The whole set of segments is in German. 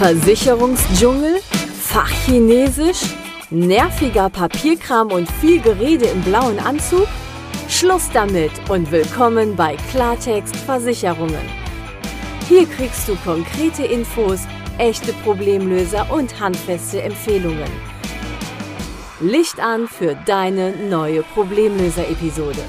Versicherungsdschungel? Fachchinesisch? Nerviger Papierkram und viel Gerede im blauen Anzug? Schluss damit und willkommen bei Klartext Versicherungen. Hier kriegst du konkrete Infos, echte Problemlöser und handfeste Empfehlungen. Licht an für deine neue Problemlöser-Episode.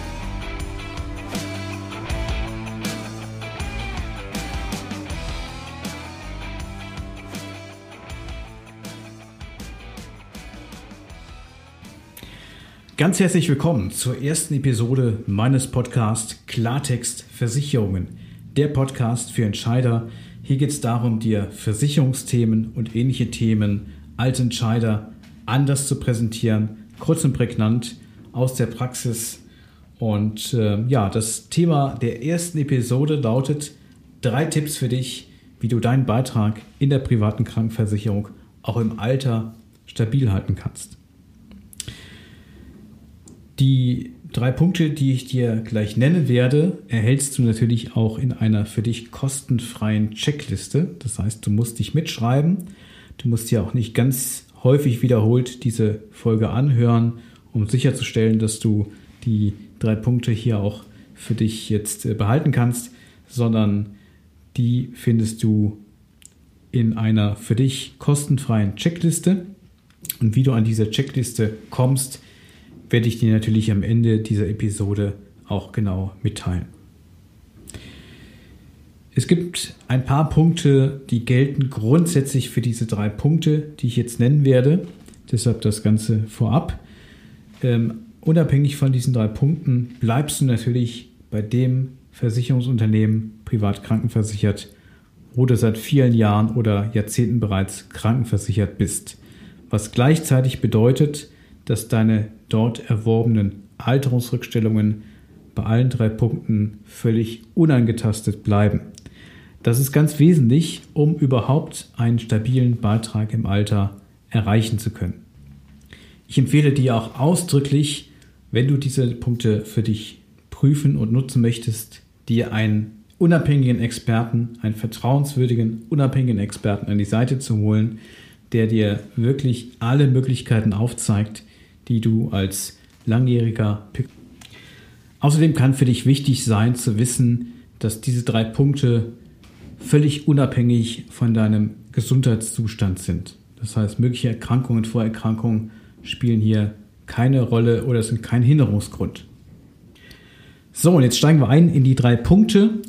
Ganz herzlich willkommen zur ersten Episode meines Podcasts Klartext Versicherungen, der Podcast für Entscheider. Hier geht es darum, dir Versicherungsthemen und ähnliche Themen als Entscheider anders zu präsentieren, kurz und prägnant aus der Praxis. Und äh, ja, das Thema der ersten Episode lautet drei Tipps für dich, wie du deinen Beitrag in der privaten Krankenversicherung auch im Alter stabil halten kannst. Die drei Punkte, die ich dir gleich nennen werde, erhältst du natürlich auch in einer für dich kostenfreien Checkliste. Das heißt, du musst dich mitschreiben. Du musst dir auch nicht ganz häufig wiederholt diese Folge anhören, um sicherzustellen, dass du die drei Punkte hier auch für dich jetzt äh, behalten kannst, sondern die findest du in einer für dich kostenfreien Checkliste. Und wie du an diese Checkliste kommst, werde ich dir natürlich am Ende dieser Episode auch genau mitteilen. Es gibt ein paar Punkte, die gelten grundsätzlich für diese drei Punkte, die ich jetzt nennen werde. Deshalb das Ganze vorab. Ähm, unabhängig von diesen drei Punkten bleibst du natürlich bei dem Versicherungsunternehmen privat krankenversichert, wo du seit vielen Jahren oder Jahrzehnten bereits krankenversichert bist. Was gleichzeitig bedeutet, dass deine dort erworbenen Alterungsrückstellungen bei allen drei Punkten völlig unangetastet bleiben. Das ist ganz wesentlich, um überhaupt einen stabilen Beitrag im Alter erreichen zu können. Ich empfehle dir auch ausdrücklich, wenn du diese Punkte für dich prüfen und nutzen möchtest, dir einen unabhängigen Experten, einen vertrauenswürdigen, unabhängigen Experten an die Seite zu holen, der dir wirklich alle Möglichkeiten aufzeigt, die du als langjähriger Pick. Außerdem kann für dich wichtig sein zu wissen, dass diese drei Punkte völlig unabhängig von deinem Gesundheitszustand sind. Das heißt, mögliche Erkrankungen, Vorerkrankungen spielen hier keine Rolle oder sind kein Hinderungsgrund. So, und jetzt steigen wir ein in die drei Punkte.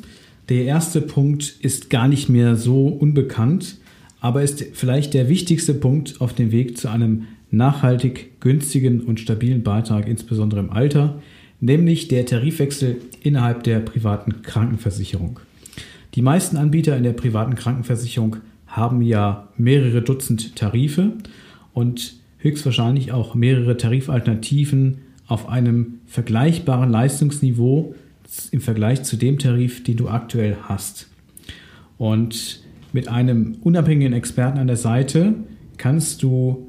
Der erste Punkt ist gar nicht mehr so unbekannt, aber ist vielleicht der wichtigste Punkt auf dem Weg zu einem nachhaltig günstigen und stabilen Beitrag, insbesondere im Alter, nämlich der Tarifwechsel innerhalb der privaten Krankenversicherung. Die meisten Anbieter in der privaten Krankenversicherung haben ja mehrere Dutzend Tarife und höchstwahrscheinlich auch mehrere Tarifalternativen auf einem vergleichbaren Leistungsniveau im Vergleich zu dem Tarif, den du aktuell hast. Und mit einem unabhängigen Experten an der Seite kannst du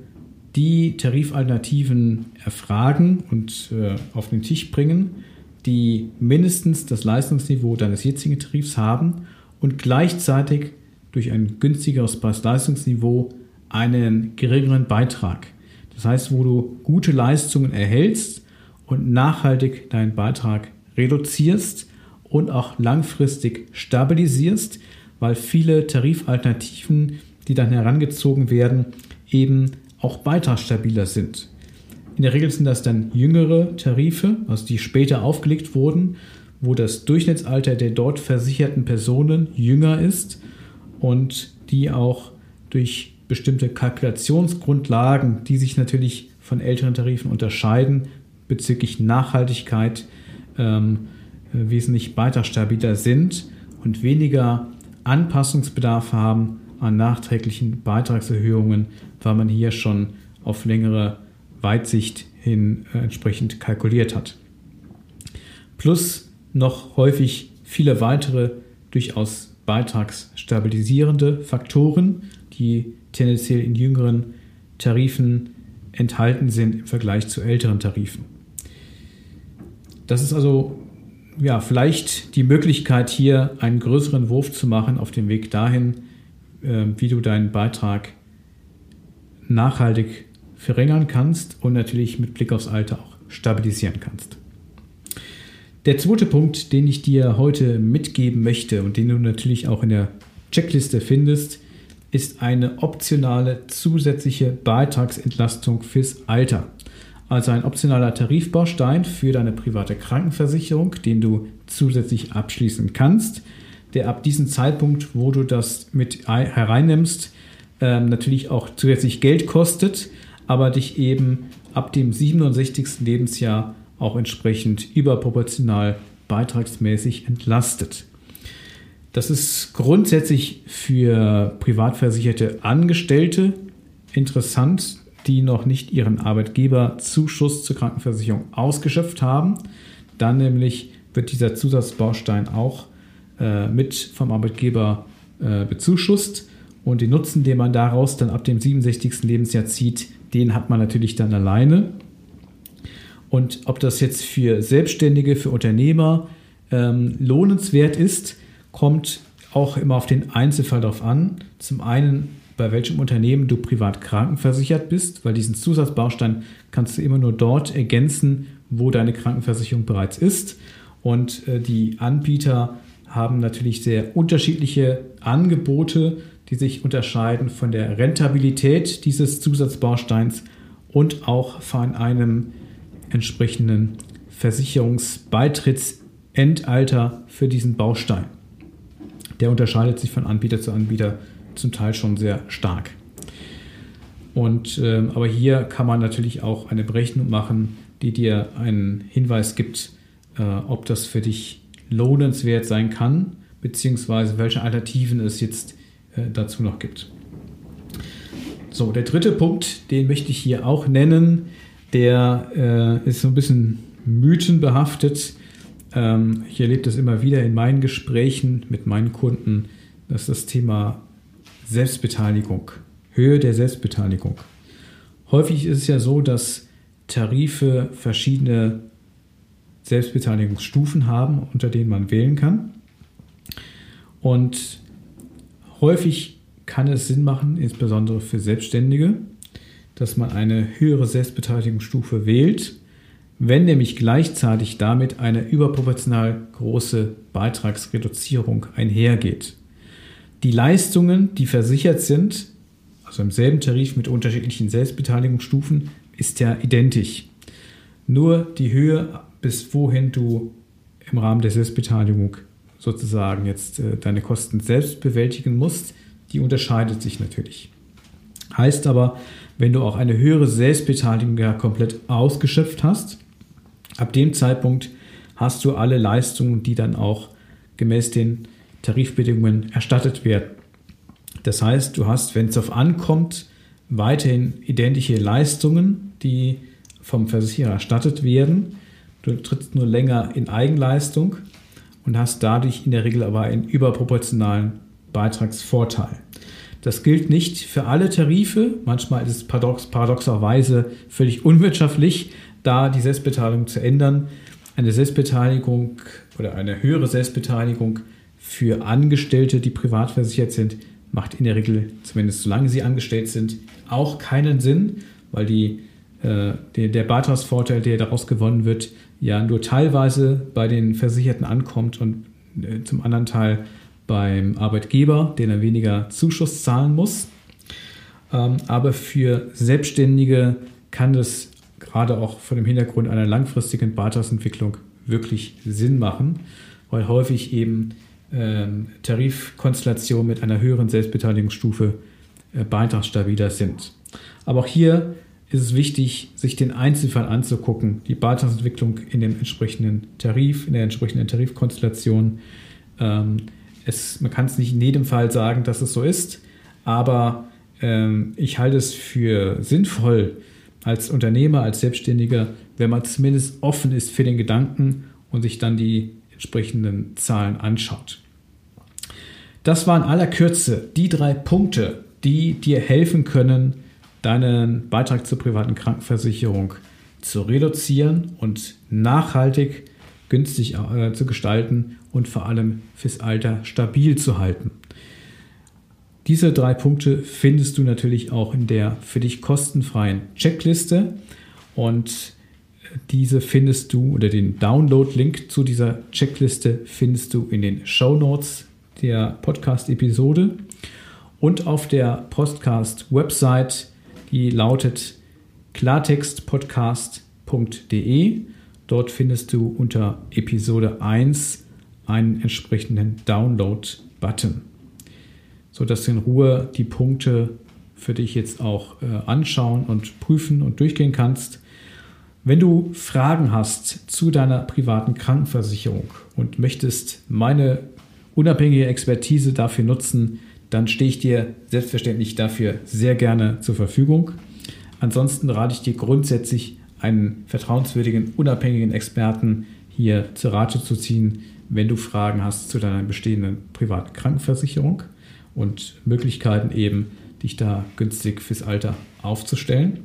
die Tarifalternativen erfragen und äh, auf den Tisch bringen, die mindestens das Leistungsniveau deines jetzigen Tarifs haben und gleichzeitig durch ein günstigeres Preis-Leistungsniveau einen geringeren Beitrag. Das heißt, wo du gute Leistungen erhältst und nachhaltig deinen Beitrag reduzierst und auch langfristig stabilisierst, weil viele Tarifalternativen, die dann herangezogen werden, eben auch beitragsstabiler sind. In der Regel sind das dann jüngere Tarife, also die später aufgelegt wurden, wo das Durchschnittsalter der dort versicherten Personen jünger ist und die auch durch bestimmte Kalkulationsgrundlagen, die sich natürlich von älteren Tarifen unterscheiden, bezüglich Nachhaltigkeit ähm, wesentlich beitragsstabiler sind und weniger Anpassungsbedarf haben an nachträglichen Beitragserhöhungen, weil man hier schon auf längere Weitsicht hin äh, entsprechend kalkuliert hat. Plus noch häufig viele weitere durchaus beitragsstabilisierende Faktoren, die tendenziell in jüngeren Tarifen enthalten sind im Vergleich zu älteren Tarifen. Das ist also ja, vielleicht die Möglichkeit, hier einen größeren Wurf zu machen auf dem Weg dahin, wie du deinen Beitrag nachhaltig verringern kannst und natürlich mit Blick aufs Alter auch stabilisieren kannst. Der zweite Punkt, den ich dir heute mitgeben möchte und den du natürlich auch in der Checkliste findest, ist eine optionale zusätzliche Beitragsentlastung fürs Alter. Also ein optionaler Tarifbaustein für deine private Krankenversicherung, den du zusätzlich abschließen kannst, der ab diesem Zeitpunkt, wo du das mit hereinnimmst, ähm, natürlich auch zusätzlich Geld kostet, aber dich eben ab dem 67. Lebensjahr auch entsprechend überproportional beitragsmäßig entlastet. Das ist grundsätzlich für privatversicherte Angestellte interessant, die noch nicht ihren Arbeitgeberzuschuss zur Krankenversicherung ausgeschöpft haben. Dann nämlich wird dieser Zusatzbaustein auch äh, mit vom Arbeitgeber äh, bezuschusst. Und den Nutzen, den man daraus dann ab dem 67. Lebensjahr zieht, den hat man natürlich dann alleine. Und ob das jetzt für Selbstständige, für Unternehmer ähm, lohnenswert ist, kommt auch immer auf den Einzelfall darauf an. Zum einen, bei welchem Unternehmen du privat krankenversichert bist, weil diesen Zusatzbaustein kannst du immer nur dort ergänzen, wo deine Krankenversicherung bereits ist. Und äh, die Anbieter haben natürlich sehr unterschiedliche Angebote, die sich unterscheiden von der Rentabilität dieses Zusatzbausteins und auch von einem entsprechenden Versicherungsbeitrittsendalter für diesen Baustein. Der unterscheidet sich von Anbieter zu Anbieter zum Teil schon sehr stark. Und, äh, aber hier kann man natürlich auch eine Berechnung machen, die dir einen Hinweis gibt, äh, ob das für dich lohnenswert sein kann, beziehungsweise welche Alternativen es jetzt äh, dazu noch gibt. So, der dritte Punkt, den möchte ich hier auch nennen, der äh, ist so ein bisschen mythenbehaftet. Ähm, ich erlebe das immer wieder in meinen Gesprächen mit meinen Kunden, dass das Thema Selbstbeteiligung, Höhe der Selbstbeteiligung. Häufig ist es ja so, dass Tarife verschiedene Selbstbeteiligungsstufen haben, unter denen man wählen kann. Und häufig kann es Sinn machen, insbesondere für Selbstständige, dass man eine höhere Selbstbeteiligungsstufe wählt, wenn nämlich gleichzeitig damit eine überproportional große Beitragsreduzierung einhergeht. Die Leistungen, die versichert sind, also im selben Tarif mit unterschiedlichen Selbstbeteiligungsstufen, ist ja identisch. Nur die Höhe, bis wohin du im Rahmen der Selbstbeteiligung sozusagen jetzt äh, deine Kosten selbst bewältigen musst, die unterscheidet sich natürlich. Heißt aber, wenn du auch eine höhere Selbstbeteiligung ja komplett ausgeschöpft hast, ab dem Zeitpunkt hast du alle Leistungen, die dann auch gemäß den Tarifbedingungen erstattet werden. Das heißt, du hast, wenn es auf ankommt, weiterhin identische Leistungen, die vom Versicherer erstattet werden. Du trittst nur länger in Eigenleistung und hast dadurch in der Regel aber einen überproportionalen Beitragsvorteil. Das gilt nicht für alle Tarife. Manchmal ist es paradox, paradoxerweise völlig unwirtschaftlich, da die Selbstbeteiligung zu ändern. Eine Selbstbeteiligung oder eine höhere Selbstbeteiligung für Angestellte, die privat versichert sind, macht in der Regel, zumindest solange sie angestellt sind, auch keinen Sinn, weil die, äh, der, der Beitragsvorteil, der daraus gewonnen wird, ja nur teilweise bei den Versicherten ankommt und äh, zum anderen Teil beim Arbeitgeber, der dann weniger Zuschuss zahlen muss. Ähm, aber für Selbstständige kann es gerade auch vor dem Hintergrund einer langfristigen Beitragsentwicklung wirklich Sinn machen, weil häufig eben ähm, Tarifkonstellationen mit einer höheren Selbstbeteiligungsstufe äh, beitragsstabiler sind. Aber auch hier ist es wichtig, sich den Einzelfall anzugucken, die Beitragsentwicklung in dem entsprechenden Tarif, in der entsprechenden Tarifkonstellation. Ähm, es, man kann es nicht in jedem Fall sagen, dass es so ist, aber ähm, ich halte es für sinnvoll als Unternehmer, als Selbstständiger, wenn man zumindest offen ist für den Gedanken und sich dann die entsprechenden Zahlen anschaut. Das waren aller Kürze die drei Punkte, die dir helfen können, deinen Beitrag zur privaten Krankenversicherung zu reduzieren und nachhaltig günstig äh, zu gestalten und vor allem fürs Alter stabil zu halten. Diese drei Punkte findest du natürlich auch in der für dich kostenfreien Checkliste und diese findest du oder den Download-Link zu dieser Checkliste findest du in den Show Notes der Podcast-Episode und auf der Podcast-Website, die lautet klartextpodcast.de. Dort findest du unter Episode 1 einen entsprechenden Download-Button, sodass du in Ruhe die Punkte für dich jetzt auch äh, anschauen und prüfen und durchgehen kannst. Wenn du Fragen hast zu deiner privaten Krankenversicherung und möchtest meine unabhängige Expertise dafür nutzen, dann stehe ich dir selbstverständlich dafür sehr gerne zur Verfügung. Ansonsten rate ich dir grundsätzlich, einen vertrauenswürdigen, unabhängigen Experten hier zur Rate zu ziehen, wenn du Fragen hast zu deiner bestehenden privaten Krankenversicherung und Möglichkeiten eben, dich da günstig fürs Alter aufzustellen.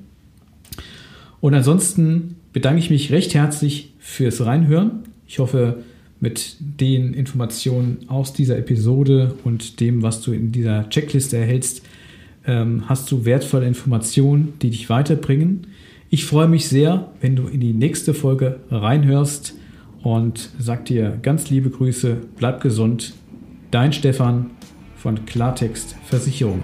Und ansonsten bedanke ich mich recht herzlich fürs Reinhören. Ich hoffe, mit den Informationen aus dieser Episode und dem, was du in dieser Checkliste erhältst, ähm, hast du wertvolle Informationen, die dich weiterbringen. Ich freue mich sehr, wenn du in die nächste Folge reinhörst und sag dir ganz liebe Grüße, bleib gesund. Dein Stefan von Klartext Versicherung.